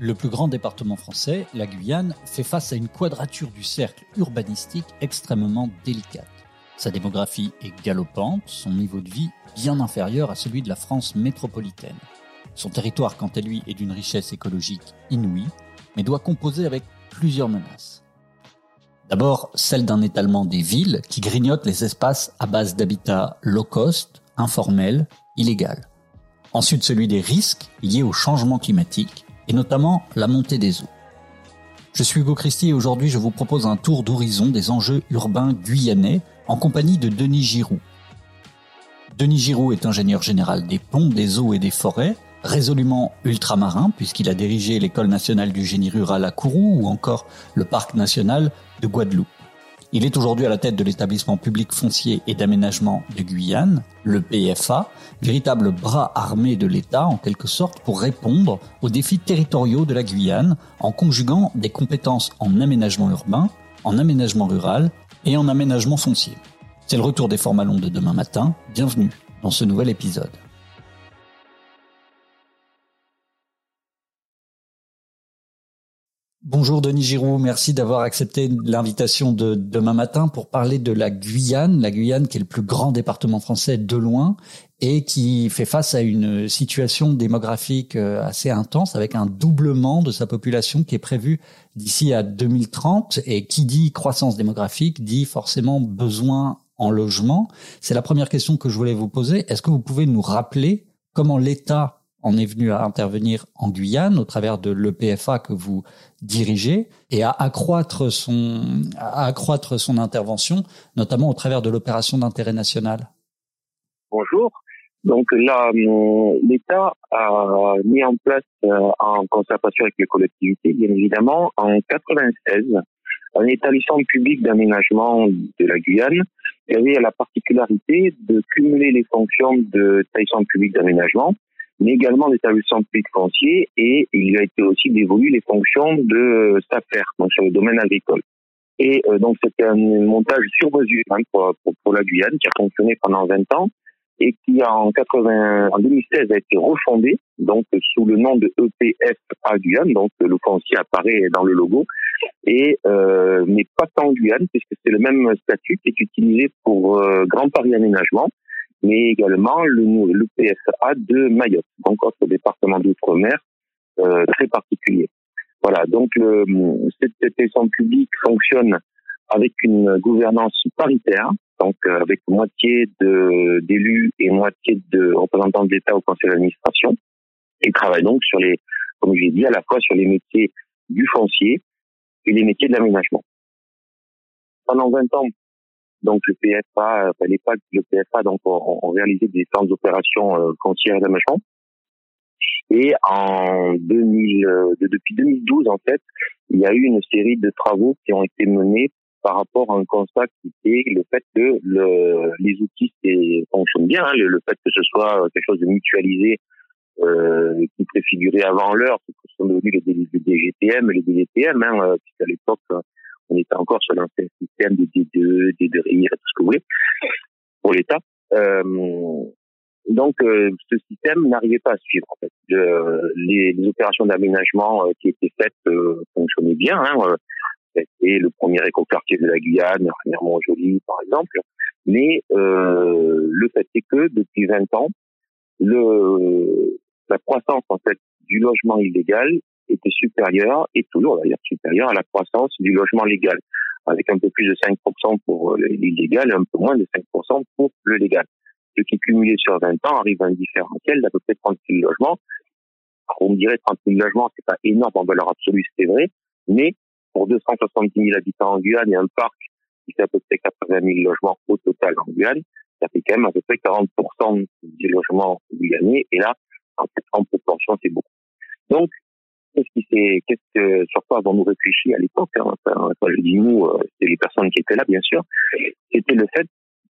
Le plus grand département français, la Guyane, fait face à une quadrature du cercle urbanistique extrêmement délicate. Sa démographie est galopante, son niveau de vie bien inférieur à celui de la France métropolitaine. Son territoire, quant à lui, est d'une richesse écologique inouïe, mais doit composer avec plusieurs menaces. D'abord, celle d'un étalement des villes qui grignotent les espaces à base d'habitat low cost, informel, illégal. Ensuite, celui des risques liés au changement climatique et notamment la montée des eaux. Je suis Hugo Christie et aujourd'hui je vous propose un tour d'horizon des enjeux urbains guyanais en compagnie de Denis Giroux. Denis Giroux est ingénieur général des ponts, des eaux et des forêts, résolument ultramarin puisqu'il a dirigé l'école nationale du génie rural à Kourou ou encore le parc national de Guadeloupe. Il est aujourd'hui à la tête de l'établissement public foncier et d'aménagement de Guyane, le PFA, véritable bras armé de l'État en quelque sorte pour répondre aux défis territoriaux de la Guyane en conjuguant des compétences en aménagement urbain, en aménagement rural et en aménagement foncier. C'est le retour des formats longs de demain matin. Bienvenue dans ce nouvel épisode. Bonjour Denis Giroux, merci d'avoir accepté l'invitation de demain matin pour parler de la Guyane, la Guyane qui est le plus grand département français de loin et qui fait face à une situation démographique euh, assez intense avec un doublement de sa population qui est prévu d'ici à 2030 et qui dit croissance démographique dit forcément besoin en logement. C'est la première question que je voulais vous poser. Est-ce que vous pouvez nous rappeler comment l'État en est venu à intervenir en Guyane au travers de l'EPFA que vous dirigez et à accroître son, accroître son intervention, notamment au travers de l'opération d'intérêt national. Bonjour. Donc là, euh, l'État a mis en place, euh, en concertation avec les collectivités, bien évidemment, en 96, un établissement public d'aménagement de la Guyane qui avait la particularité de cumuler les fonctions de établissement public d'aménagement mais également d'établissement public foncier et il lui a été aussi dévolu les fonctions de SAFER, donc sur le domaine agricole. Et euh, donc c'était un montage sur mesure hein, pour, pour, la Guyane qui a fonctionné pendant 20 ans et qui en 80, en 2016 a été refondé donc sous le nom de EPF à Guyane, donc le foncier apparaît dans le logo. Et euh, mais pas tant Guyane puisque c'est le même statut qui est utilisé pour euh, Grand Paris Aménagement mais également le, le PSA de Mayotte, donc autre département d'outre-mer euh, très particulier. Voilà, donc le, cette établissement public fonctionne avec une gouvernance paritaire, donc euh, avec moitié d'élus et moitié de représentants de l'État au conseil d'administration. Il travaille donc sur les, comme je l'ai dit, à la fois sur les métiers du foncier et les métiers de l'aménagement. Pendant 20 ans, donc le PFA, les PAC, le PFA, donc ont, réalisé différentes opérations euh, foncières d'aménagement. Et en 2000, euh, depuis 2012 en fait, il y a eu une série de travaux qui ont été menés par rapport à un constat qui était le fait que le, les outils fonctionnent bien, hein, le, fait que ce soit quelque chose de mutualisé euh, qui préfigurait avant l'heure, ce sont devenus les, les, DGTM, les DGTM, hein, euh, puisqu'à l'époque on était encore sur l'ancien système de D2, D2RIR et tout ce que vous voulez, pour l'État. Euh, donc, euh, ce système n'arrivait pas à suivre. Fait, les, opérations d'aménagement euh, qui étaient faites euh, fonctionnaient bien. Hein, C'était le premier écoquartier de la Guyane, Mont-Joli, par exemple. Mais le fait est que depuis 20 ans, la croissance en fait du logement illégal était supérieure, et toujours d'ailleurs supérieure à la croissance du logement légal, avec un peu plus de 5% pour euh, l'illégal et un peu moins de 5% pour le légal. Ce qui cumulé sur 20 ans arrive à un différentiel d'à peu près 30 000 logements. on me dirait 30 000 logements, c'est pas énorme en valeur absolue, c'est vrai, mais pour 270 000 habitants en Guyane et un parc qui fait à peu près 80 000 logements au total en Guyane, ça fait quand même à peu près 40% des logements guyanais, et là, en proportion, c'est beaucoup. Donc, qu'est-ce qui s'est, sur quoi avons-nous réfléchi à l'époque hein, enfin, je dis nous, c'est les personnes qui étaient là, bien sûr. C'était le fait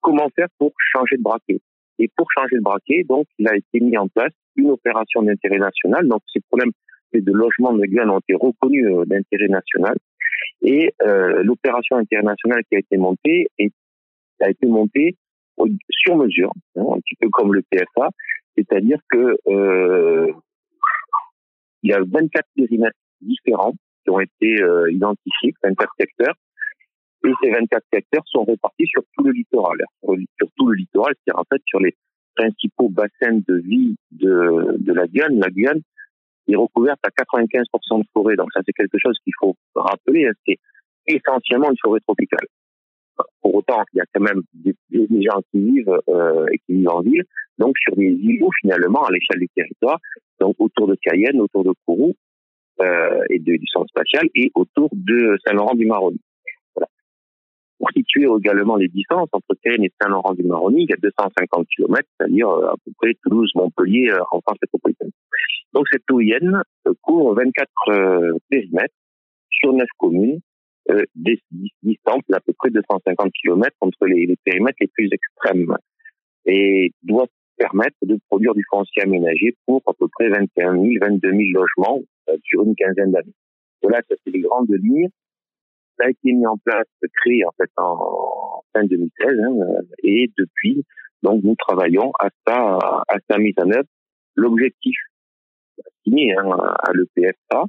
comment faire pour changer de braquet. Et pour changer de braquet, donc, il a été mis en place une opération d'intérêt national. Donc, ces problèmes de logement de Guyane ont été reconnus euh, d'intérêt national. Et euh, l'opération internationale qui a été montée a été montée sur mesure, hein, un petit peu comme le PFA, c'est-à-dire que euh, il y a 24 périmètres différents qui ont été euh, identifiés, 24 secteurs, et ces 24 secteurs sont répartis sur tout le littoral, sur, tout le littoral, c'est-à-dire en fait sur les principaux bassins de vie de, de la Guyane. La Guyane est recouverte à 95% de forêt, donc ça c'est quelque chose qu'il faut rappeler, hein. c'est essentiellement une forêt tropicale. Pour autant, il y a quand même des, gens qui vivent euh, et qui vivent en ville, donc sur des îlots finalement à l'échelle du territoire, donc autour de Cayenne, autour de Kourou euh, et du centre spatial et autour de Saint-Laurent-du-Maroni. Voilà. Pour situer également les distances entre Cayenne et Saint-Laurent-du-Maroni, il y a 250 km, c'est-à-dire euh, à peu près Toulouse-Montpellier en France métropolitaine. Donc cette OIN couvre 24 périmètres sur 9 communes euh, distantes d'à peu près 250 km entre les, les, périmètres les plus extrêmes et doit permettre de produire du foncier aménagé pour à peu près 21 000, 22 000 logements euh, sur une quinzaine d'années. Voilà, ça c'est les grandes lignes. Ça a été mis en place, créé en fait en fin 2016, hein, euh, et depuis, donc nous travaillons à sa, à sa mise en œuvre. L'objectif signé hein, à l'EPFA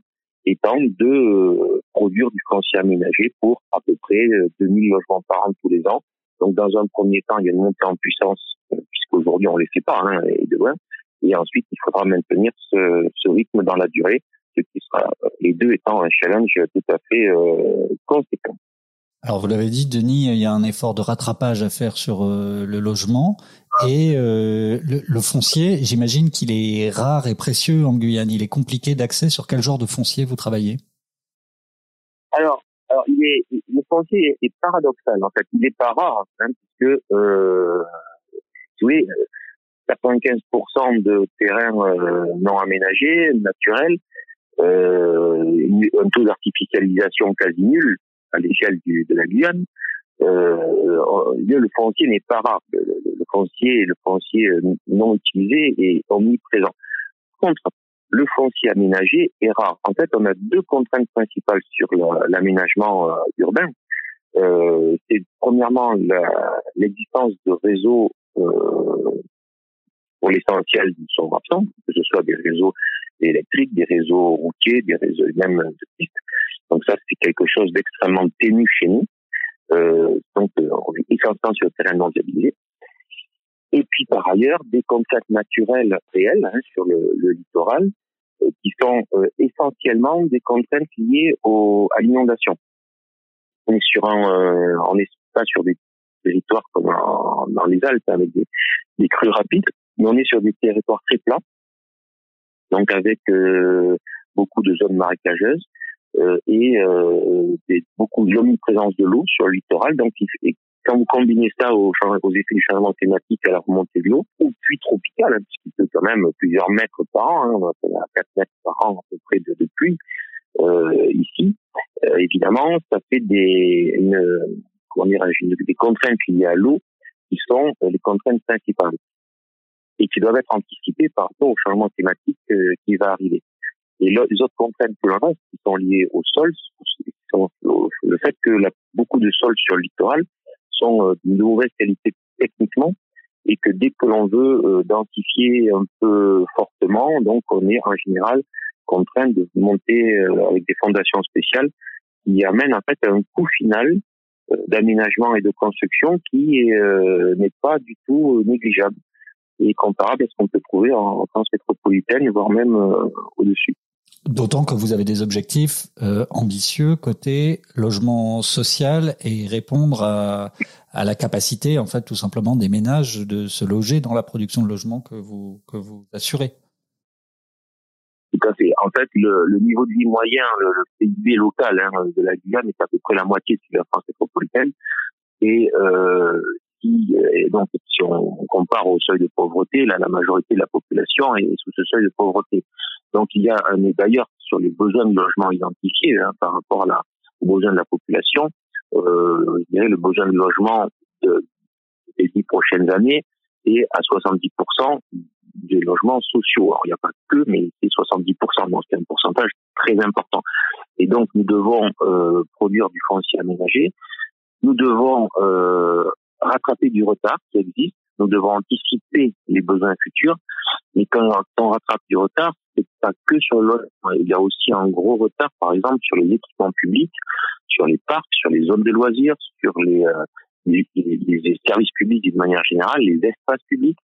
étant de euh, produire du foncier aménagé pour à peu près 2000 logements par an tous les ans. Donc dans un premier temps, il y a une montée en puissance puisqu'aujourd'hui on ne les fait pas, hein, et de loin. Et ensuite, il faudra maintenir ce, ce rythme dans la durée ce qui sera les deux étant un challenge tout à fait euh, conséquent. Alors vous l'avez dit, Denis, il y a un effort de rattrapage à faire sur euh, le logement et euh, le, foncier. J'imagine qu'il est rare et précieux en Guyane. Il est compliqué d'accès. Sur quel genre de foncier vous travaillez? Alors, alors il est, le foncier est paradoxal en fait. Il n'est pas rare hein, puisque euh, voyez, 95% de terrains non aménagés, naturels, euh, un taux d'artificialisation quasi nul à l'échelle de la Guyane. Euh, le foncier n'est pas rare. Le, foncier, le foncier non utilisé est omniprésent. Contre, le foncier aménagé est rare. En fait, on a deux contraintes principales sur l'aménagement euh, urbain. Euh, c'est premièrement l'existence de réseaux euh, pour l'essentiel sont absents, que ce soit des réseaux électriques, des réseaux routiers, des réseaux même de pistes. Donc ça, c'est quelque chose d'extrêmement ténu chez nous. Euh, donc, euh, on est essentiellement sur le terrain non viabilisé. Et puis, par ailleurs, des contraintes naturelles réelles hein, sur le, littoral, euh, qui sont essentiellement des contraintes liées à l'inondation. On est sur un, on n'est pas sur des territoires comme dans les Alpes avec des, crues rapides, mais on est sur des territoires très plats donc avec beaucoup de zones marécageuses et euh, des, beaucoup de l'omniprésence de l'eau sur le littoral. Donc, quand vous combinez ça aux, aux effets du changement climatique à la remontée de l'eau, ou pluie tropicale, hein, puisqu'il peut quand même plusieurs mètres par an, hein, on a 4 mètres par an à peu près de, de pluie euh, ici, euh, évidemment, ça fait des, une, comment des contraintes liées à l'eau qui sont les contraintes principales et qui doivent être anticipés par rapport au changement climatique euh, qui va arriver. Et les autres contraintes que l'on a, qui sont liées au sol, sont le fait que beaucoup de sols sur le littoral sont euh, de mauvaise qualité techniquement et que dès que l'on veut euh, densifier un peu fortement, donc on est en général contraint de monter avec des fondations spéciales qui amènent en fait à un coût final d'aménagement et de construction qui n'est pas du tout négligeable et comparable à ce qu'on peut trouver en, France métropolitaine, voire même euh, au-dessus. D'autant que vous avez des objectifs euh, ambitieux côté logement social et répondre à, la capacité, en fait, tout simplement des ménages de se loger dans la production de logements que vous assurez. Tout à fait. En fait, le, niveau de vie moyen, le, PIB local hein, de la Guyane est à peu près la moitié de la France métropolitaine. Et euh, donc si on compare au seuil de pauvreté, là la majorité de la population est sous ce seuil de pauvreté. Donc il y a un d'ailleurs sur les besoins de logement identifiés hein, par rapport à la, aux besoins de la population, euh, je dirais le besoin de logement de, des dix prochaines années est à 70% des logements sociaux. Alors il n'y a pas que, mais c'est 70%, donc c'est un pourcentage très important. Et donc nous devons euh, produire du foncier aménagé. Nous devons euh, rattraper du retard qui existe. Nous devons anticiper les besoins futurs. Mais quand on rattrape du retard, c'est pas que sur le logement. Il y a aussi un gros retard, par exemple, sur les équipements publics, sur les parcs, sur les zones de loisirs, sur les, euh, services publics d'une manière générale, les espaces publics.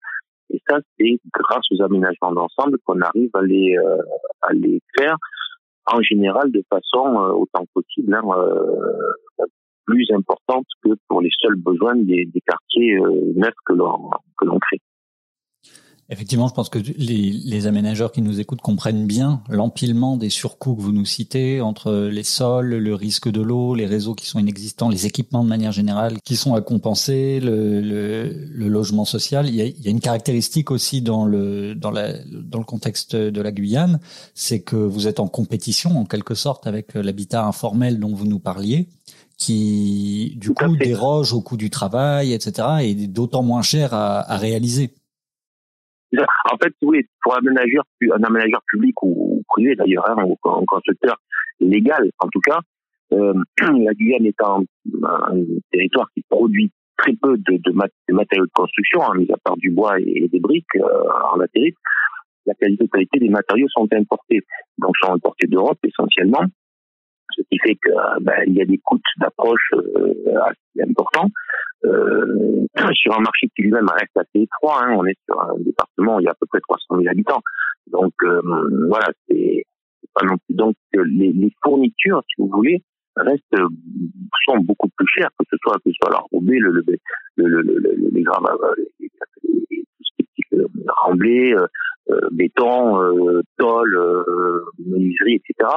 Et ça, c'est grâce aux aménagements d'ensemble qu'on arrive à les, euh, faire en général de façon euh, autant possible hein, euh, plus importante que pour les seuls besoins des, des quartiers neufs que l'on crée. Effectivement, je pense que les, les, aménageurs qui nous écoutent comprennent bien l'empilement des surcoûts que vous nous citez entre les sols, le risque de l'eau, les réseaux qui sont inexistants, les équipements de manière générale qui sont à compenser, le, le, le logement social. Il y, a, il y, a, une caractéristique aussi dans le dans, la, dans le contexte de la Guyane, c'est que vous êtes en compétition en quelque sorte avec l'habitat informel dont vous nous parliez qui du coup déroge au coût du travail, etc., et d'autant moins cher à, à réaliser. En fait, oui, pour un aménageur, un aménageur public ou, privé d'ailleurs, hein, un constructeur légal en tout cas, euh, la Guyane étant un, territoire qui produit très peu de, matériaux de construction, hein, mis à part du bois et, des briques euh, en latérite, la qualité des matériaux sont importés, donc sont importés d'Europe essentiellement, ce qui fait que ben, y a des coûts d'approche euh, assez importants. Euh, sur un marché qui lui-même reste assez étroit. Hein. On est sur un département où il y a à peu près 300 000 habitants. Donc euh, voilà, c'est pas non plus. Donc les, les, fournitures, si vous voulez, restent sont beaucoup plus chères que ce soit que ce soit la robée, le, le, le, le, les gravats, les, les, remblais, béton, euh, tôle, euh, menuiserie, etc.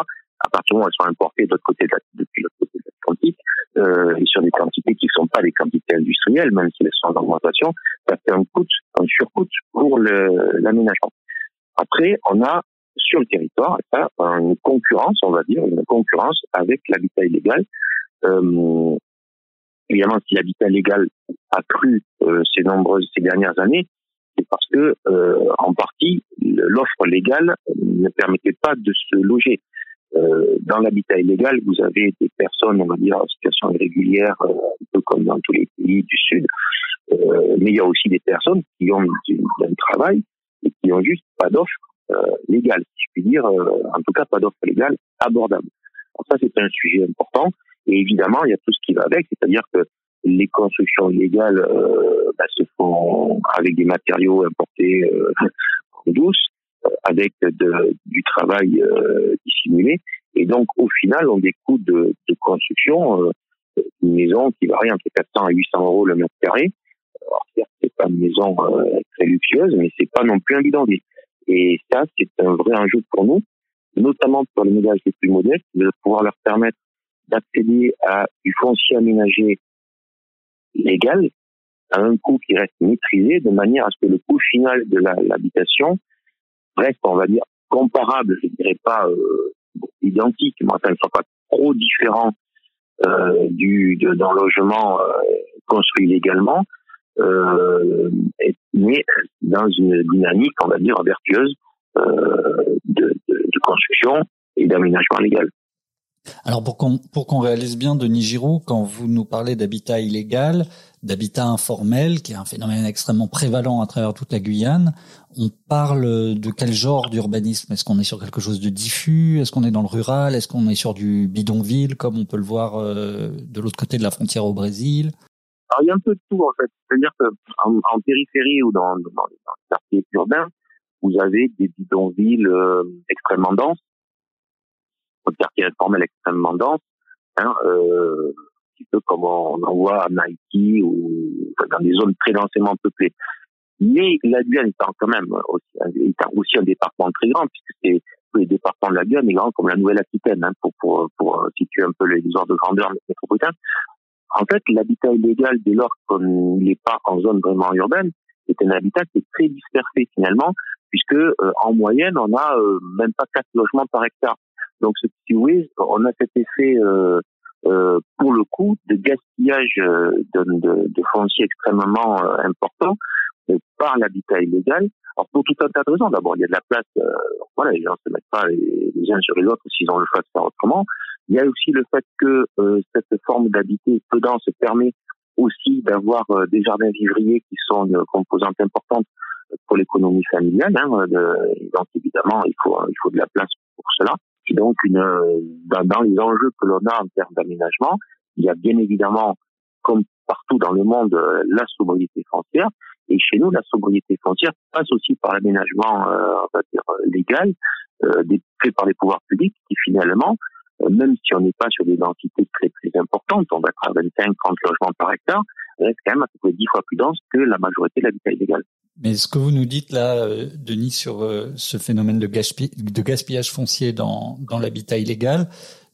À partir du moment où elles sont importées de l'autre côté de la, depuis l'autre côté de l'Atlantique, euh, et sur des quantités qui ne sont pas des quantités industrielles, même si elles sont en augmentation, ça fait un coût, un surcoût pour l'aménagement. Après, on a sur le territoire une concurrence, on va dire, une concurrence avec l'habitat illégal. Euh, évidemment, si l'habitat illégal a cru euh, ces nombreuses ces dernières années, c'est parce que euh, en partie l'offre légale ne permettait pas de se loger. Euh, dans l'habitat illégal, vous avez des personnes, on va dire, en situation irrégulière, euh, un peu comme dans tous les pays du Sud. Euh, mais il y a aussi des personnes qui ont un travail et qui ont juste pas d'offre légale, si je puis dire, en tout cas pas d'offre légale abordable. Ça, c'est un sujet important. Et évidemment, il y a tout ce qui va avec, c'est-à-dire que les constructions illégales bah, se font avec des matériaux importés en douce, avec du travail euh, dissimulé. Et donc, au final, on des coûts de, de construction, euh, une maison qui varie entre 400 et 800 euros le mètre carré. Alors, certes, c'est pas une maison euh, très luxueuse, mais c'est pas non plus un bidonville. Et ça, c'est un vrai enjeu pour nous, notamment pour les ménages les plus modestes, de pouvoir leur permettre d'accéder à du foncier aménagé légal à un coût qui reste maîtrisé de manière à ce que le coût final de l'habitation reste, on va dire, comparable, je dirais pas euh, identique, mais ça ne soit pas trop différent euh, du d'un logement euh, construit légalement, euh, mais dans une dynamique, on va dire, vertueuse euh, de, de, de construction et d'aménagement légal. Alors pour qu'on pour qu'on réalise bien, Denis Giroud, quand vous nous parlez d'habitat illégal, d'habitat informel, qui est un phénomène extrêmement prévalent à travers toute la Guyane, on parle de quel genre d'urbanisme? Est-ce qu'on est sur quelque chose de diffus? Est-ce qu'on est dans le rural? Est-ce qu'on est sur du bidonville, comme on peut le voir euh, de l'autre côté de la frontière au Brésil? Alors il y a un peu de tout en fait. C'est-à-dire qu'en en, périphérie ou dans, dans, les quartiers urbains, vous avez des bidonvilles euh, extrêmement denses un quartier informel extrêmement dense, hein, euh, un petit peu comme on en voit à Nike ou dans des zones très densément peuplées. Mais la Guyane étant quand même aussi, étant aussi un département très grand, puisque c'est les départements de la Guyane est grand comme la Nouvelle-Aquitaine, hein, pour, pour situer un peu les ordres de grandeur métropolitains. En fait, l'habitat illégal, dès lors qu'on n'est pas en zone vraiment urbaine, c'est un habitat qui est très dispersé finalement, puisque euh, en moyenne, on a euh, même pas quatre logements par hectare. Donc, ce qui oui, on a cet effet euh, euh, pour le coup de gaspillage euh, de, de, de foncier extrêmement euh, important euh, par l'habitat illégal. Alors pour tout un tas de raisons. D'abord, il y a de la place. voilà, les gens se mettent pas les, uns sur les autres s'ils ont le choix de faire autrement. Il y a aussi le fait que cette forme d'habiter peu dense permet aussi d'avoir des jardins vivriers qui sont une composante importante pour l'économie familiale. Hein, donc évidemment, il faut il faut de la place pour cela. Et donc une dans, dans les enjeux que l'on a en termes d'aménagement, il y a bien évidemment, comme partout dans le monde, la sobriété foncière. Et chez nous, la sobriété foncière passe aussi par l'aménagement, euh, on va dire, légal, euh, fait par les pouvoirs publics, qui finalement, euh, même si on n'est pas sur des densités très très importantes, on va être à 25, 30 logements par hectare, reste quand même à peu près 10 fois plus dense que la majorité de l'habitat illégal. Mais ce que vous nous dites là, euh, Denis, sur ce phénomène de, gaspillage foncier dans, l'habitat illégal,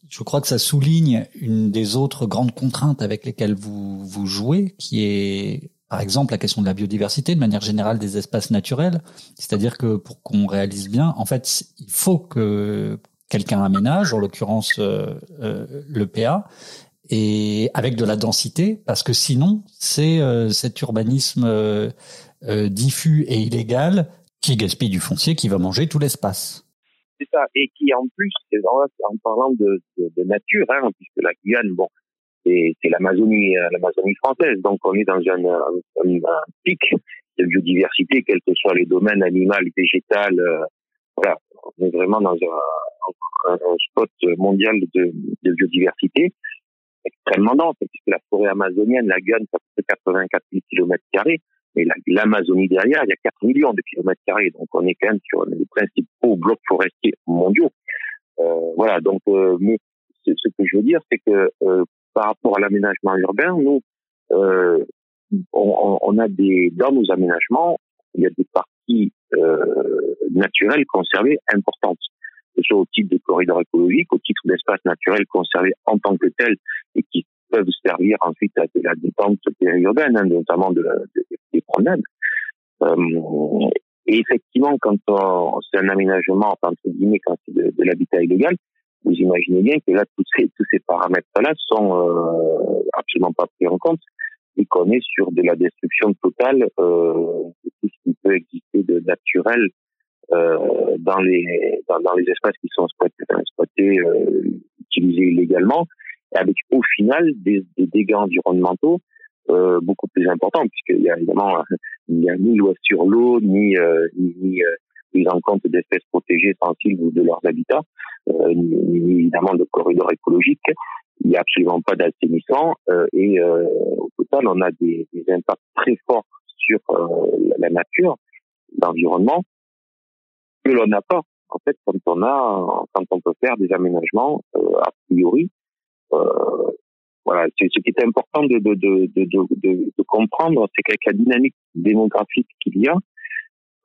je crois que ça souligne une des autres grandes contraintes avec lesquelles vous, vous jouez, qui est par exemple la question de la biodiversité, de manière générale des espaces naturels. C'est-à-dire que pour qu'on réalise bien, en fait, il faut que quelqu'un aménage, en l'occurrence euh, euh, le PA, et avec de la densité, parce que sinon, c'est euh, cet urbanisme diffus et illégal qui gaspille du foncier, qui va manger tout l'espace. C'est ça, et qui en plus, en parlant de, nature, hein, puisque la Guyane, bon, c'est l'Amazonie, euh, française. Donc on est dans un, pic de biodiversité, quels que soient les domaines animal, végétal. Euh, voilà, on est vraiment dans un, spot mondial de, biodiversité extrêmement dense, puisque la forêt amazonienne, la Guyane, ça fait 84 000 kilomètres carrés, mais l'Amazonie derrière, il y a 4 millions de kilomètres carrés, donc on est quand même sur les principaux blocs forestiers mondiaux. Euh, voilà, donc, euh, ce que je veux dire, c'est que euh, par rapport à l'aménagement urbain, nous, euh, on, a dans nos aménagements, il y a des parties naturelles conservées importantes, que ce soit au titre de corridors écologiques, au titre d'espaces naturels conservés en tant que tels et qui peuvent servir ensuite à de la détente périurbaine, hein, notamment de, des promenades. Euh, et effectivement, quand c'est un aménagement, entre guillemets, quand c'est de l'habitat illégal, vous imaginez bien que là, tous ces, paramètres-là sont euh, absolument pas pris en compte et qu'on est sur de la destruction totale euh, de tout ce qui peut exister de naturel dans les dans, les espaces qui sont exploités, exploités euh, utilisés illégalement, avec au final des, des dégâts environnementaux euh, beaucoup plus importants, puisqu'il y a évidemment il n'y a ni loi sur l'eau, ni, euh, ni, ni prise en compte d'espèces protégées sensibles ou de leurs habitats, euh, ni, évidemment de corridors écologiques. Il n'y a absolument pas d'assainissement euh, et euh, au total, on a des, des impacts très forts sur la nature, l'environnement, que l'on pas en fait quand on a quand on peut faire des aménagements a priori euh, voilà ce qui est important de comprendre c'est qu'avec la dynamique démographique qu'il y a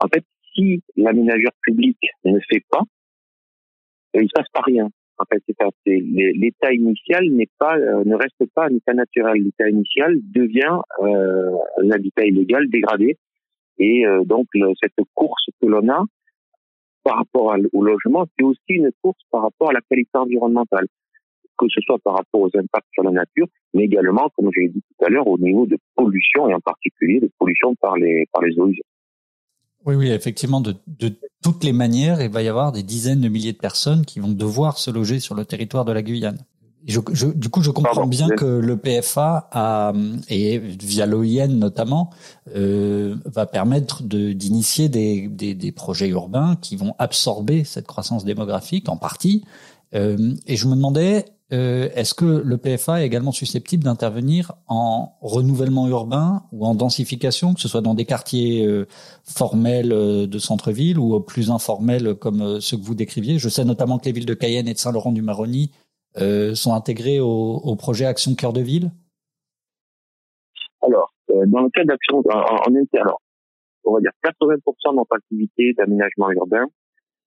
en fait si l'aménageur public ne fait pas, il ne se passe pas rien. En fait, c'est l'état initial n'est pas, euh, ne reste pas un état naturel. L'état initial devient euh, un habitat illégal dégradé, et euh, donc cette course que l'on a par rapport au logement, c'est aussi une course par rapport à la qualité environnementale, que ce soit par rapport aux impacts sur la nature, mais également, comme je l'ai dit tout à l'heure, au niveau de pollution et en particulier de pollution par les eaux usées. Oui, oui, effectivement, de, toutes les manières, il va y avoir des dizaines de milliers de personnes qui vont devoir se loger sur le territoire de la Guyane. Je, je, du coup, je comprends bien que le PFA a, et via l'OIN notamment euh, va permettre de d'initier des, des, des, projets urbains qui vont absorber cette croissance démographique en partie. Euh, et je me demandais euh, est-ce que le PFA est également susceptible d'intervenir en renouvellement urbain ou en densification, que ce soit dans des quartiers euh, formels euh, de centre-ville ou plus informels comme ceux que vous décriviez? Je sais notamment que les villes de Cayenne et de Saint-Laurent-du-Maroni sont intégrées au, projet Action Cœur de Ville? Alors, dans le cadre d'Action en, en alors, on va dire 80% de notre activité d'aménagement urbain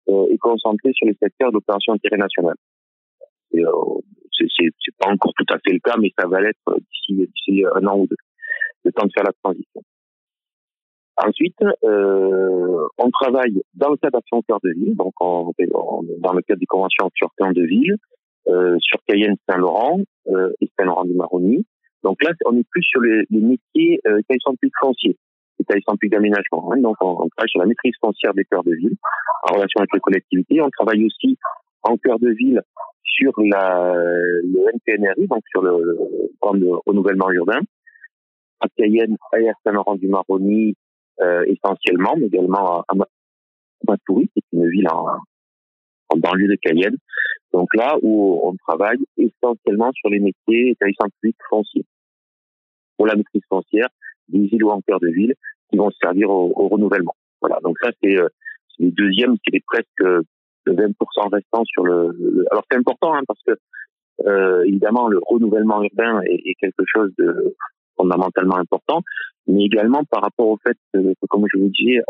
est concentrée sur les secteurs d'opération d'intérêt national. Euh, c'est pas encore tout à fait le cas, mais ça va l'être d'ici un an ou deux, le temps de faire la transition. Ensuite, euh, on travaille dans le cadre d'Action Cœur de Ville, donc on, dans le cadre des conventions sur Cœur de Ville, euh, sur Cayenne Saint-Laurent euh, et Saint-Laurent du Maroni. Donc là, on est plus sur les, les métiers euh, sont plus fonciers, sont plus d'aménagement. Hein. Donc on, on, travaille sur la maîtrise foncière des cœurs de ville en relation avec les collectivités. On travaille aussi en cœur de ville sur la, le NPNRI, donc sur le, plan de renouvellement urbain. à Cayenne, à Saint-Laurent du Maroni, euh, essentiellement, mais également à, à Matoury, qui est une ville en, en banlieue de Cayenne. Donc là où on travaille essentiellement sur les métiers établissement public fonciers. Pour la maîtrise foncière, des îles ou en cœur de ville qui vont servir au, renouvellement. Voilà. Donc ça, c'est euh, le deuxième, c'est presque le 20% restant sur le, alors c'est important hein, parce que euh, évidemment le renouvellement urbain est, est, quelque chose de fondamentalement important, mais également par rapport au fait que, comme je vous disais,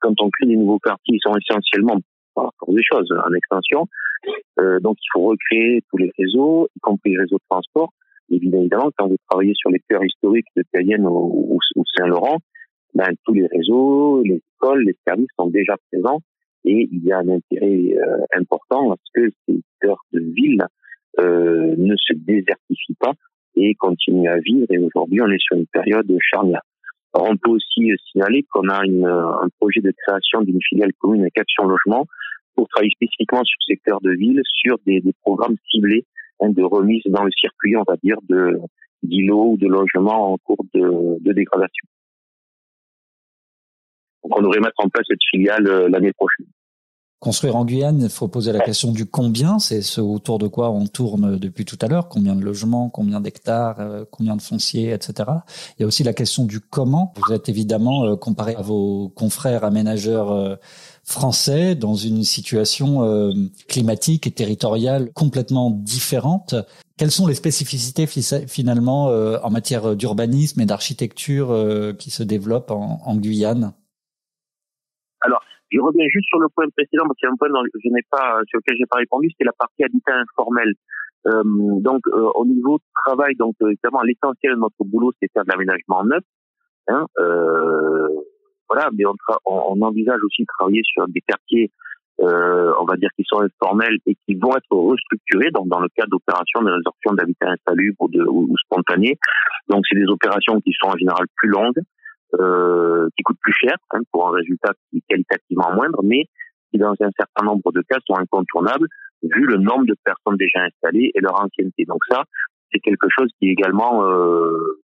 quand on crée des nouveaux quartiers, ils sont essentiellement pour des choses en extension. Euh, donc il faut recréer tous les réseaux, y compris les réseaux de transport. Évidemment, quand vous travaillez sur les cœurs historiques de Cayenne ou, ou, Saint-Laurent, ben, tous les réseaux, les écoles, les services sont déjà présents et il y a un intérêt euh, important à ce que ces cœurs de ville euh, ne se désertifient pas et continuent à vivre. Et aujourd'hui, on est sur une période charnière. On peut aussi signaler qu'on a un projet de création d'une filiale commune avec Action Logement pour travailler spécifiquement sur le secteur de ville, sur des, programmes ciblés hein, de remise dans le circuit, on va dire, de d'îlots ou de logements en cours de, de dégradation. Donc on devrait mettre en place cette filiale euh, l'année prochaine. Construire en Guyane, il faut poser la question du combien, c'est ce autour de quoi on tourne depuis tout à l'heure, combien de logements, combien d'hectares, euh, combien de fonciers, etc. Il y a aussi la question du comment. Vous êtes évidemment euh, comparé à vos confrères aménageurs euh, français dans une situation climatique et territoriale complètement différente. Quelles sont les spécificités finalement en matière d'urbanisme et d'architecture qui se développent en, en Guyane? Je reviens juste sur le point précédent parce qu'il y a un point dont je n'ai pas, sur lequel j'ai pas répondu, c'était la partie habitat informel. Euh, donc, euh, au niveau de travail, donc euh, évidemment, l'essentiel de notre boulot, c'est faire de l'aménagement neuf. Hein, euh, voilà, mais on, on, envisage aussi de travailler sur des quartiers, on va dire, qui sont informels et qui vont être restructurés donc dans le cadre d'opérations de résorption d'habitat insalubre ou, de, ou spontané. Donc, c'est des opérations qui sont en général plus longues euh, qui coûtent plus cher hein, pour un résultat qui est qualitativement moindre, mais qui dans un certain nombre de cas sont incontournables vu le nombre de personnes déjà installées et leur ancienneté. Donc ça, c'est quelque chose qui est également euh,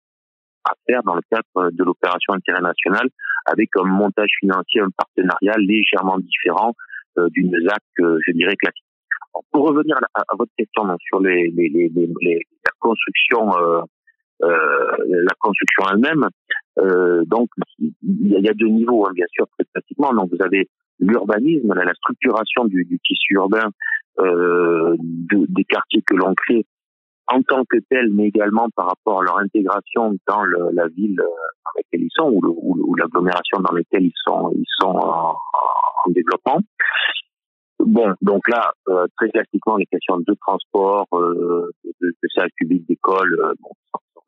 à faire dans le cadre de l'opération internationale avec un montage financier, un partenariat légèrement différent euh, d'une ZAC, euh, je dirais, classique. Pour revenir à, votre question donc, sur les, les, les, les, la construction euh, euh, la construction elle-même. Euh, donc, il y, a deux niveaux, hein, bien sûr, très pratiquement. Donc, vous avez l'urbanisme, la, structuration du, tissu urbain euh, des quartiers que l'on crée en tant que tel, mais également par rapport à leur intégration dans la ville dans laquelle ils sont ou, l'agglomération dans laquelle ils sont, en, en développement. Bon, donc là, euh, très classiquement, les questions de transport, euh, de, de services publics, d'école, euh, bon,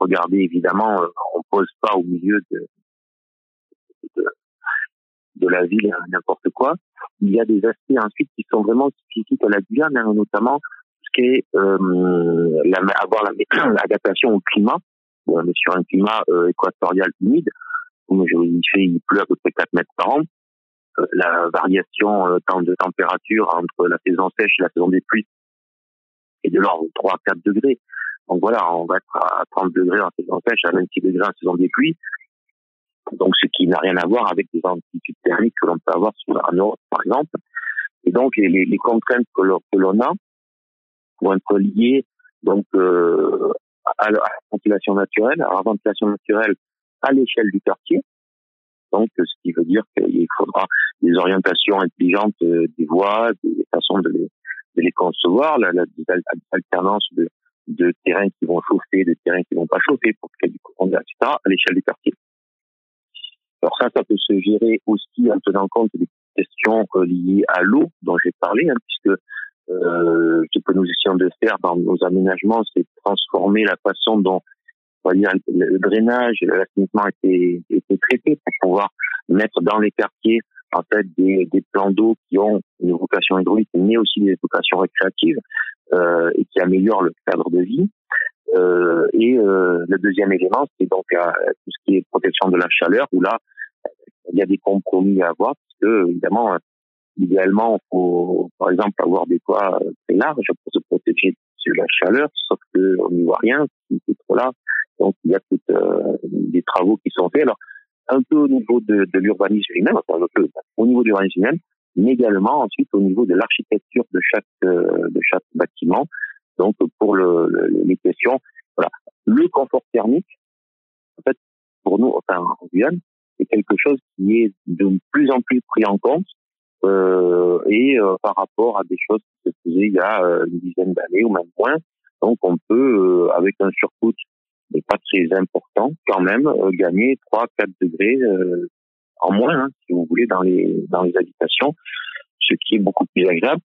regardez, évidemment, euh, on pose pas au milieu de, la ville n'importe quoi. Il y a des aspects ensuite qui sont vraiment spécifiques à la Guyane, hein, notamment ce qui est euh, avoir l'adaptation au climat. on est sur un climat euh, équatorial humide. Comme je vous dis, il pleut à peu près 4 mètres par an. La variation de température entre la saison sèche et la saison des pluies est de l'ordre de 3 à 4 degrés. Donc voilà, on va être à 30 degrés en saison sèche, à 26 degrés en saison des pluies. Donc ce qui n'a rien à voir avec les amplitudes thermiques que l'on peut avoir sur la Europe, par exemple. Et donc les, contraintes que l'on a vont être liées donc euh, à, la ventilation naturelle, à la ventilation naturelle à l'échelle du quartier. Donc, ce qui veut dire qu'il faudra des orientations intelligentes euh, des voies, des façons de les, de les concevoir, l'alternance de, de terrains qui vont chauffer, de terrains qui vont pas chauffer pour qu'il y ait du courant etc., à l'échelle du quartier. Alors ça, ça peut se gérer aussi en tenant compte des questions euh, liées à l'eau dont j'ai parlé, hein, puisque euh, ce que nous essayons de faire dans nos aménagements, c'est transformer la façon dont on va dire, le drainage l'assainissement étaient, étaient traités pour pouvoir mettre dans les quartiers en fait des, des plans d'eau qui ont une vocation hydraulique mais aussi des vocations récréatives et qui améliorent le cadre de vie. Euh, et euh, le deuxième élément, c'est donc euh, tout ce qui est protection de la chaleur, où là, il y a des compromis à avoir, parce que évidemment, idéalement, il faut, par exemple, avoir des toits très larges pour se protéger de la chaleur, sauf qu'on n'y voit rien, c'est trop là. Donc, il y a des travaux qui sont faits. Alors, un peu au niveau de, de l'urbanisme lui-même, enfin, au niveau de l'urbanisme lui-même, mais également ensuite au niveau de l'architecture de chaque euh, de chaque bâtiment. Donc pour le, le, les questions, voilà, le confort thermique, en fait, pour nous, enfin en Guyane, c'est quelque chose qui est de plus en plus pris en compte euh, et euh, par rapport à des choses qui se faisaient il y a euh, une dizaine d'années ou même moins. Donc on peut, euh, avec un surcoût mais pas très important, quand même gagner 3-4 degrés en moins, hein, si vous voulez, dans les dans les habitations, ce qui est beaucoup plus agréable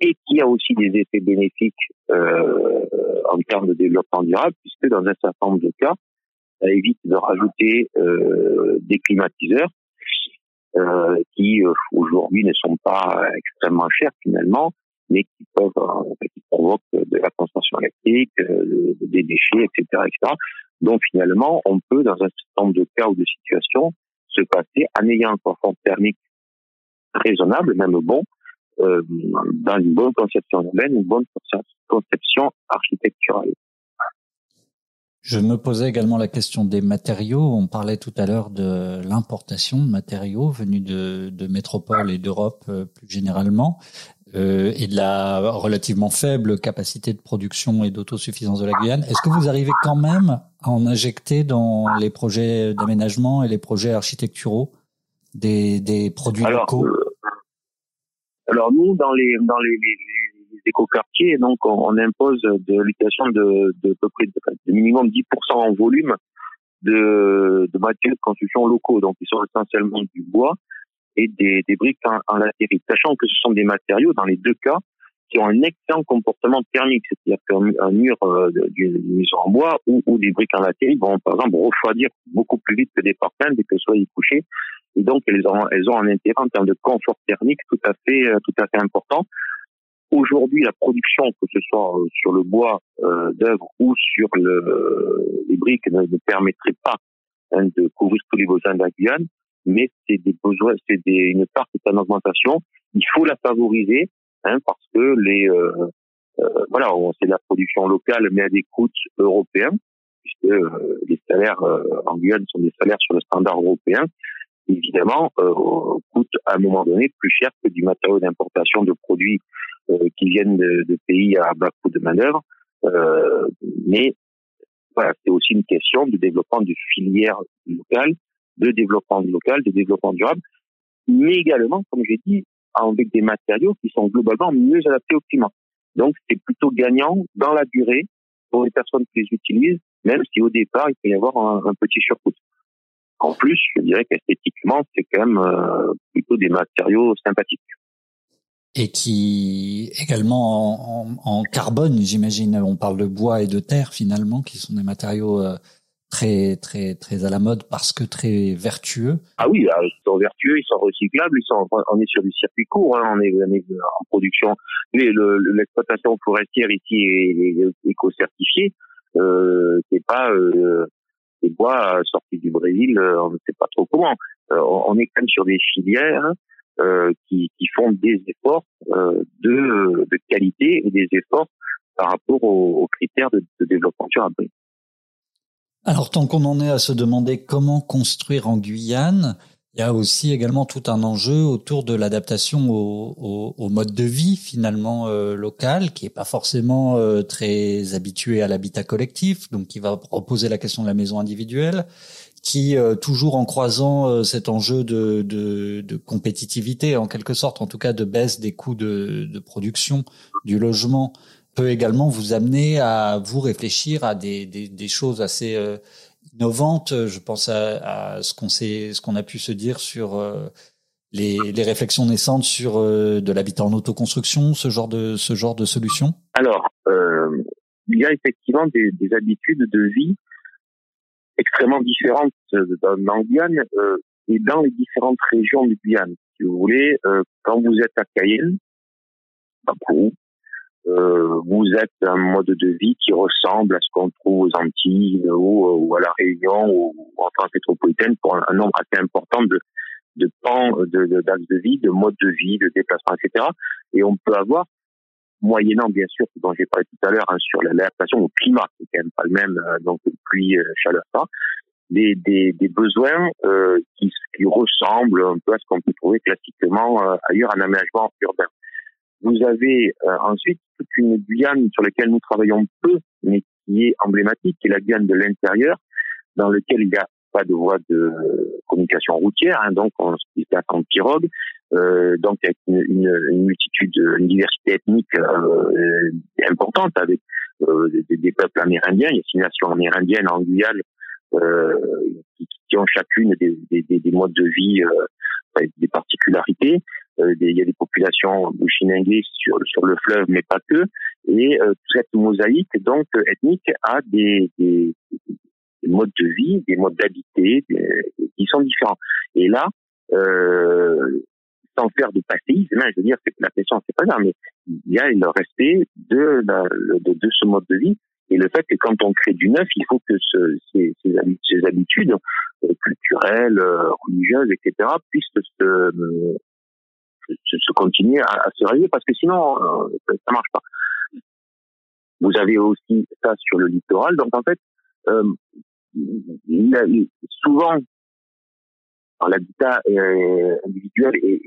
et qui a aussi des effets bénéfiques euh, en termes de développement durable, puisque dans un certain nombre de cas, ça évite de rajouter euh, des climatiseurs euh, qui aujourd'hui ne sont pas extrêmement chers finalement, mais qui peuvent qui provoquent de la consommation électrique, des déchets, etc., etc. Donc finalement, on peut dans un certain nombre de cas ou de situations se passer en ayant un confort thermique raisonnable, même bon, euh, dans une bonne conception urbaine, une bonne conception architecturale. Je me posais également la question des matériaux. On parlait tout à l'heure de l'importation de matériaux venus de, de métropoles et d'Europe euh, plus généralement, euh, et de la relativement faible capacité de production et d'autosuffisance de la Guyane. Est-ce que vous arrivez quand même à en injecter dans les projets d'aménagement et les projets architecturaux des, des produits locaux? euh, Alors nous, dans les dans les, les, écoquartiers, donc on, impose de l'utilisation de, de, peu près de, minimum 10% en volume de, de matériaux de construction locaux, donc ils sont essentiellement du bois et des, briques en, en latérite, sachant que ce sont des matériaux, dans les deux cas, qui ont un excellent comportement thermique, c'est-à-dire qu'un mur euh, d'une maison en bois ou, des briques en latérite vont, par exemple, refroidir beaucoup plus vite que des parpaings dès qu'elles soient couchées. Et donc, elles ont, elles ont un intérêt en termes de confort thermique tout à fait, euh, tout à fait important. Aujourd'hui, la production, que ce soit euh, sur le bois euh, d'œuvre ou sur le, les briques, ne, ne permettrait pas hein, de couvrir tous les besoins de la Guyane mais c'est des besoins, c'est une part qui est en augmentation. Il faut la favoriser hein, parce que les euh, euh, c'est la production locale mais à des coûts européens puisque euh, les salaires euh, en Guyane sont des salaires sur le standard européen. Évidemment, coûtent à un moment donné plus cher que du matériau d'importation de produits qui viennent de, pays à bas coût de manœuvre. mais c'est aussi une question de développement de filières locales de développement local, de développement durable, mais également, comme j'ai dit, avec des matériaux qui sont globalement mieux adaptés au climat. Donc, c'est plutôt gagnant dans la durée pour les personnes qui les utilisent, même si au départ, il peut y avoir un, petit surcoût. En plus, je dirais qu'esthétiquement, c'est quand même euh, plutôt des matériaux sympathiques. Et qui également en, carbone, j'imagine, on parle de bois et de terre finalement, qui sont des matériaux euh, très très très à la mode parce que très vertueux. Ah oui, ils sont vertueux, ils sont recyclables, ils sont on est sur du circuit court, hein, on, est, on, est, en production. L'exploitation forestière ici est, est éco-certifiée. Euh, c'est pas euh, des bois sortis du Brésil, euh, on ne sait pas trop comment. Euh, on est quand même sur des filières euh, qui, qui font des efforts euh, de, de qualité et des efforts par rapport aux, aux critères de, de développement durable. Alors, tant qu'on en est à se demander comment construire en Guyane, il y a aussi également tout un enjeu autour de l'adaptation au, au, mode de vie finalement euh, local, qui est pas forcément euh, très habitué à l'habitat collectif, donc qui va reposer la question de la maison individuelle, qui euh, toujours en croisant cet enjeu de, de, de, compétitivité en quelque sorte, en tout cas de baisse des coûts de, de production du logement, peut également vous amener à vous réfléchir à des, choses assez euh, innovantes. Je pense à, ce qu'on a pu se dire sur euh, les, réflexions naissantes sur euh, de l'habitat en autoconstruction, ce genre de solution. Alors, il y a effectivement des, des, habitudes de vie extrêmement différentes dans, Guyane et dans les différentes régions du Guyane. Si vous voulez, quand vous êtes à Cayenne, euh, vous êtes un mode de vie qui ressemble à ce qu'on trouve aux Antilles ou, ou, à la Réunion ou, en France métropolitaine pour un, nombre assez important de, de pans de, de, vie, de modes de vie, de déplacement, etc. Et on peut avoir, moyennant bien sûr, dont j'ai parlé tout à l'heure, hein, sur l'adaptation au climat, qui est quand même pas le même, euh, donc pluie, euh, chaleur, ça, des, besoins euh, qui, qui ressemblent un peu à ce qu'on peut trouver classiquement euh, ailleurs en aménagement urbain. Vous avez euh, ensuite toute une Guyane sur laquelle nous travaillons peu, mais qui est emblématique, qui est la Guyane de l'intérieur, dans lequel il n'y a pas de voie de communication routière, hein, donc on se déplace en pirogue, euh, donc avec une, une, une, multitude, une diversité ethnique euh, importante avec euh, des, des, peuples amérindiens, il y a six nations amérindiennes en Guyane euh, qui, qui, ont chacune des, des, des, modes de vie, euh, des particularités. Euh, il y a des populations bushinengues sur, sur le fleuve, mais pas que. Et cette mosaïque donc ethnique a des, des, des modes de vie, des modes d'habiter qui sont différents. Et là, euh, sans faire de passéisme, hein, je veux dire, c'est la question, c'est pas grave, mais il y a le respect de, de, de, ce mode de vie et le fait que quand on crée du neuf, il faut que ce, ces, ces, ces, habitudes euh, culturelles, euh, religieuses, etc., puissent se, se, continuer à, se réveiller parce que sinon, euh, ça marche pas. Vous avez aussi ça sur le littoral, donc en fait, euh, souvent, l'habitat individuel est,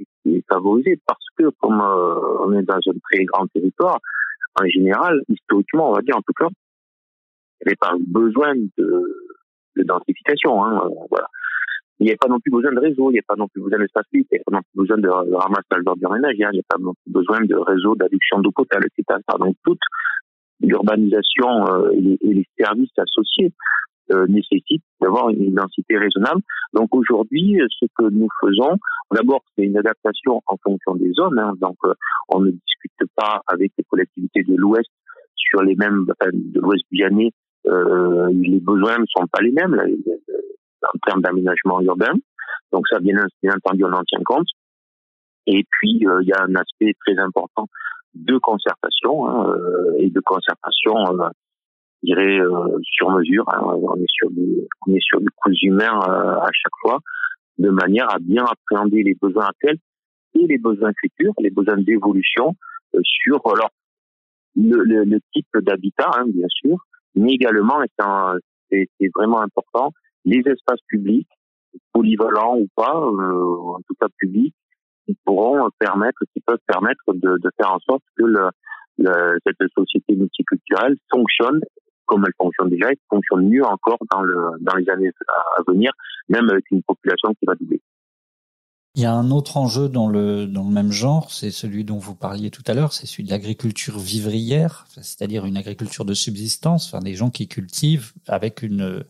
favorisé parce que comme euh, on est dans un très grand territoire, en général, historiquement, on va dire en tout cas, il n'y avait pas besoin de, de densification. Hein, voilà. Il n'y a pas non plus besoin de réseau, il n'y a pas non plus besoin d'espace il n'y a pas non plus besoin de, ramassage d'ordures ménagères, il n'y a pas non plus besoin de réseau d'adduction d'eau potable, etc. Donc toute l'urbanisation euh, et, les services associés euh, nécessite d'avoir une densité raisonnable. Donc aujourd'hui, ce que nous faisons, d'abord, c'est une adaptation en fonction des zones. Hein. donc euh, on ne discute pas avec les collectivités de l'Ouest sur les mêmes, enfin, de l'Ouest guyanais, euh, les besoins ne sont pas les mêmes en termes d'aménagement urbain. Donc ça, bien, bien entendu, on en tient compte. Et puis, euh, il y a un aspect très important de concertation hein, et de concertation je dirais euh, sur mesure. Hein, on est sur du, on est sur coût humain euh, à chaque fois, de manière à bien appréhender les besoins actuels et les besoins futurs, les besoins d'évolution euh, sur le type d'habitat, hein, bien sûr, mais également, c'est vraiment important, les espaces publics, polyvalents ou pas, en tout cas publics, qui pourront permettre, qui peuvent permettre de, faire en sorte que cette société multiculturelle fonctionne comme elle fonctionne déjà et fonctionne mieux encore dans, le, dans les années à venir, même avec une population qui va doubler. Il y a un autre enjeu dans le, même genre, c'est celui dont vous parliez tout à l'heure, c'est celui de l'agriculture vivrière, c'est-à-dire une agriculture de subsistance, des gens qui cultivent avec une,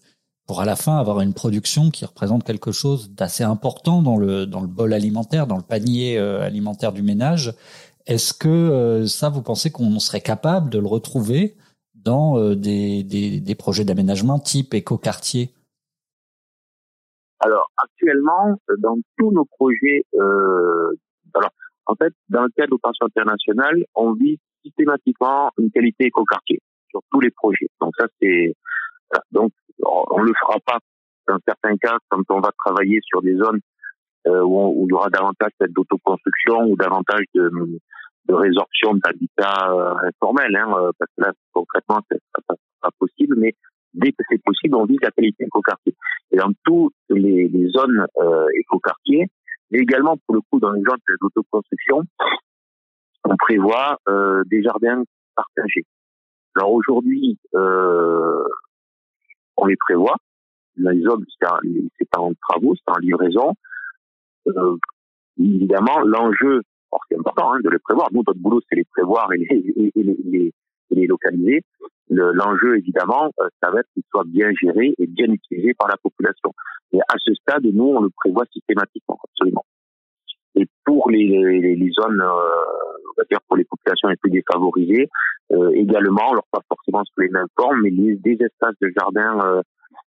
à la fin avoir une production qui représente quelque chose d'assez important dans le, dans le bol alimentaire, dans le panier euh, alimentaire du ménage. Est-ce que euh, ça, vous pensez qu'on serait capable de le retrouver dans euh, des, des, projets d'aménagement type écoquartier? Alors actuellement, dans tous nos projets, alors en fait, dans le cadre d'opérations internationales, on vise systématiquement une qualité écoquartier sur tous les projets. Donc ça c'est donc on le fera pas dans certains cas quand on va travailler sur des zones euh, où, il y aura davantage d'autoconstruction ou davantage de, de résorption d'habitat euh, informel, hein, euh, parce que là, concrètement, c'est pas, pas, possible, mais dès que c'est possible, on vise la qualité écoquartier. Et dans toutes les, les zones euh, écoquartiers, mais également pour le coup dans les zones d'autoconstruction, on prévoit euh, des jardins partagés. Alors aujourd'hui, euh, on les prévoit. Zones, c'est en travaux, c'est en livraison. Euh, évidemment, l'enjeu c'est important hein, de les prévoir. Nous, notre boulot, c'est les prévoir et les localiser. L'enjeu, évidemment, euh, ça va être qu'ils soient bien gérés et bien utilisés par la population. Et à ce stade, nous, on le prévoit systématiquement, absolument. Et pour les, les, les zones, euh, on va dire pour les populations les plus défavorisées, euh, également, alors pas forcément sous les mêmes formes, mais des espaces de jardins euh,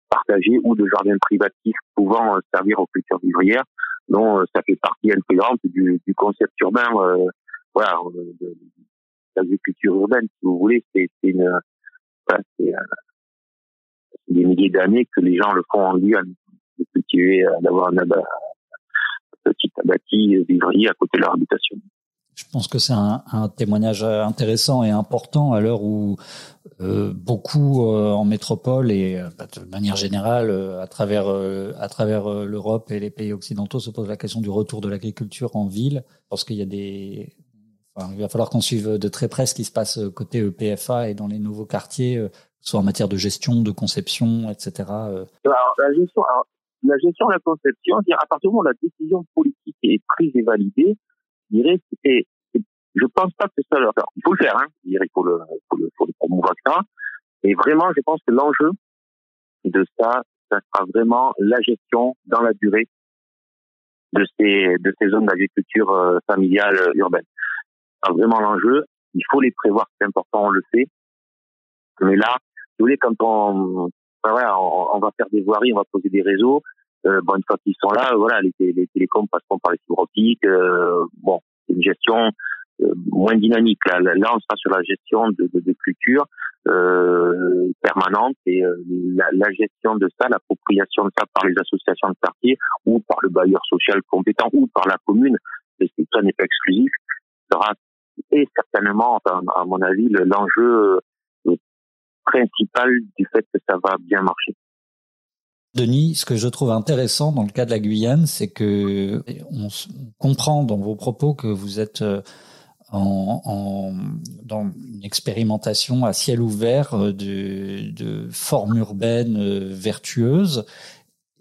partagés ou de jardins privatifs pouvant servir aux cultures vivrières euh, ça fait partie intégrante du, du concept urbain, euh, voilà, de, l'agriculture urbaine, si vous voulez. C'est une, voilà, c'est des milliers d'années que les gens le font en Guyane, de cultiver, d'avoir un, un petit abattis vivrier à côté de leur habitation. Je pense que c'est un, un, témoignage intéressant et important à l'heure où euh, beaucoup euh, en métropole et euh, bah, de manière générale à travers à travers l'Europe et les pays occidentaux se pose la question du retour de l'agriculture en ville parce qu'il y a des enfin, il va falloir qu'on suive de très près ce qui se passe côté EPFA et dans les nouveaux quartiers soit en matière de gestion, de conception, etc. Alors, la gestion, la gestion, la conception, à partir du moment où la décision politique est prise et validée, je dirais je pense pas que ça leur... il faut le faire, hein. Il faut le, faut le, faut le promouvoir, ça. Et vraiment, je pense que l'enjeu de ça, ça sera vraiment la gestion dans la durée de ces, de ces zones d'agriculture euh, familiale euh, urbaine. C'est vraiment l'enjeu. Il faut les prévoir, c'est important, on le sait. Mais là, vous voulez, quand on, voilà, on, va faire des voiries, on va poser des réseaux. Euh, bon, une fois qu'ils sont là, voilà, les, télécoms passeront par les fibres optiques. Euh, bon, c'est une gestion euh, moins dynamique. Là, on sera sur la gestion de, de, de culture permanente et la, gestion de ça, l'appropriation de ça par les associations de quartier ou par le bailleur social compétent ou par la commune, et ça n'est pas exclusif, sera et certainement, à mon avis, l'enjeu principal du fait que ça va bien marcher. Denis, ce que je trouve intéressant dans le cas de la Guyane, c'est que on comprend dans vos propos que vous êtes en, en, dans une expérimentation à ciel ouvert euh, de, de formes urbaines euh, vertueuses.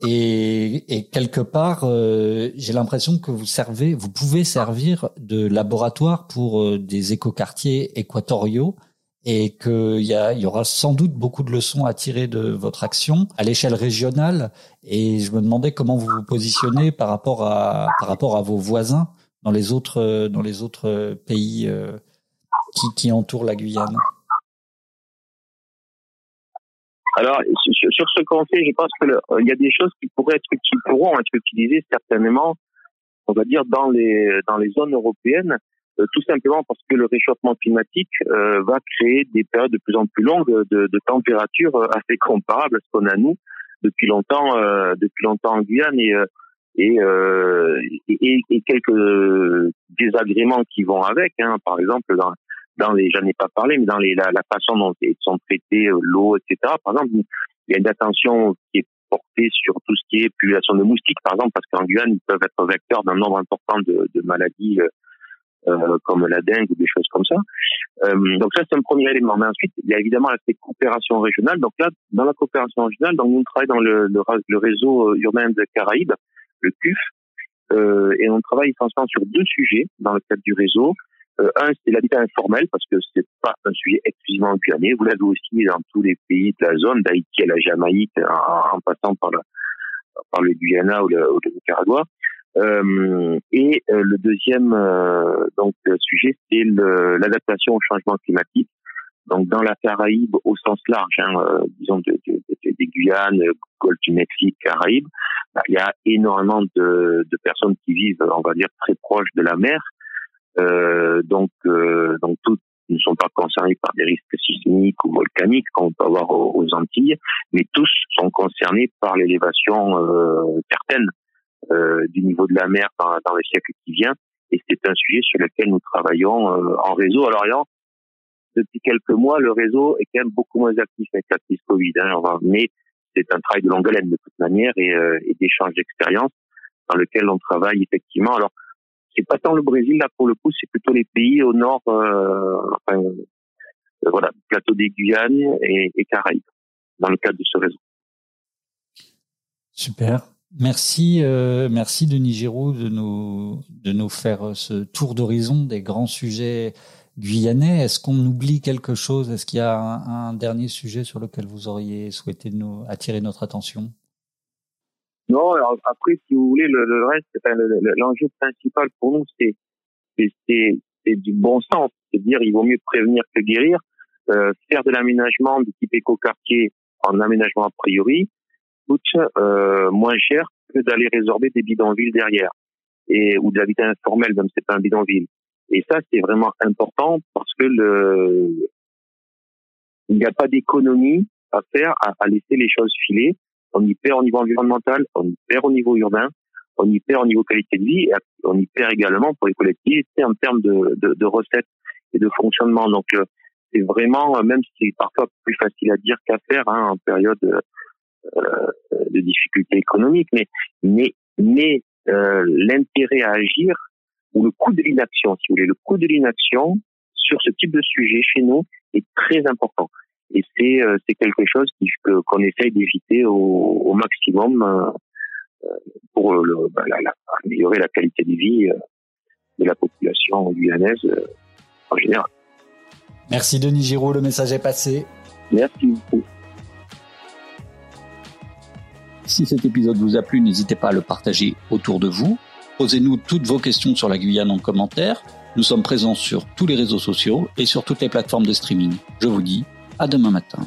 Et, quelque part, euh, j'ai l'impression que vous servez, vous pouvez servir de laboratoire pour des écoquartiers équatoriaux et qu'il y, aura sans doute beaucoup de leçons à tirer de votre action à l'échelle régionale. Et je me demandais comment vous vous positionnez par rapport à, par rapport à vos voisins dans les autres euh, dans les autres euh, pays euh, qui, entourent la Guyane alors sur, ce fait, je pense que il y a des choses qui pourraient être qui pourront être utilisées certainement, on va dire dans les dans les zones européennes, tout simplement parce que le réchauffement climatique va créer des périodes de plus en plus longues de, température assez comparables à ce qu'on a nous depuis longtemps depuis longtemps en Guyane et euh, et, quelques désagréments qui vont avec. Hein. Par exemple, dans, dans les, j'en ai pas parlé, mais dans les, la, façon dont sont traités euh, l'eau, etc. Par exemple, il y a une attention qui est portée sur tout ce qui est population de moustiques, par exemple, parce qu'en Guyane, ils peuvent être vecteurs d'un nombre important de maladies. Euh, euh, comme la dengue ou des choses comme ça. Euh, donc ça c'est un premier élément. Mais ensuite il y a évidemment l'aspect coopération régionale. Donc là dans la coopération régionale, donc nous travaillons dans le, le, le réseau urbain de Caraïbes le CUF, euh, et on travaille essentiellement sur deux sujets dans le cadre du réseau. Euh, un, c'est l'habitat informel, parce que c'est pas un sujet exclusivement guyanais. Vous l'avez aussi dans tous les pays de la zone, d'Haïti à la Jamaïque, en, passant par, le, par le Guyana ou le, ou le Nicaragua. Euh, et euh, le deuxième euh, donc sujet, c'est l'adaptation au changement climatique. Donc dans la Caraïbe au sens large, hein, euh, disons de, de, de, des Guyanes, Golfe du Mexique, Caraïbes, bah, il y a énormément de, personnes qui vivent, on va dire, très proches de la mer. Euh, donc, euh, donc toutes ne sont pas concernés par des risques sismiques ou volcaniques qu'on peut avoir aux, Antilles, mais tous sont concernés par l'élévation euh, certaine euh, du niveau de la mer dans, les siècles qui viennent. Et c'est un sujet sur lequel nous travaillons en réseau. Alors, depuis quelques mois, le réseau est quand même beaucoup moins actif avec la crise Covid. Hein, mais c'est un travail de longue haleine de toute manière et, euh, et d'échange d'expérience dans lequel on travaille effectivement. Alors, c'est pas tant le Brésil là pour le coup, c'est plutôt les pays au nord, euh, enfin, euh, voilà, plateau des Guyanes et Caraïbes dans le cadre de ce réseau. Super. Merci, euh, merci Denis Giroud de nous de nous faire ce tour d'horizon des grands sujets guyanais. Est-ce qu'on oublie quelque chose? Est-ce qu'il y a un, dernier sujet sur lequel vous auriez souhaité nous attirer notre attention? Non, alors après, si vous voulez, le, reste, l'enjeu principal pour nous, c'est c'est du bon sens, c'est-à-dire il vaut mieux prévenir que guérir. Euh, faire de l'aménagement du type écoquartier en aménagement a priori euh, moins cher que d'aller résorber des bidonvilles derrière et ou de l'habitat informel, même si c'est pas un bidonville. Et ça, c'est vraiment important parce que il n'y a pas d'économie à faire à, laisser les choses filer. On y perd au niveau environnemental, on y perd au niveau urbain, on y perd au niveau qualité de vie, et on y perd également pour les collectivités en termes de, de, recettes et de fonctionnement. Donc, euh, c'est vraiment, même si c'est parfois plus facile à dire qu'à faire hein, en période euh, de difficultés économiques, mais mais mais euh, l'intérêt à agir ou le coût de l'inaction, si vous voulez, le coût de l'inaction sur ce type de sujet chez nous est très important. Et c'est euh, c'est quelque chose qu'on essaye d'éviter au, au, maximum euh, pour le, bah, la, la, améliorer la qualité de vie de la population guyanaise en général. Merci Denis Giraud, le message est passé. Merci beaucoup. Si cet épisode vous a plu, n'hésitez pas à le partager autour de vous. Posez-nous toutes vos questions sur la Guyane en commentaire. Nous sommes présents sur tous les réseaux sociaux et sur toutes les plateformes de streaming. Je vous dis à demain matin.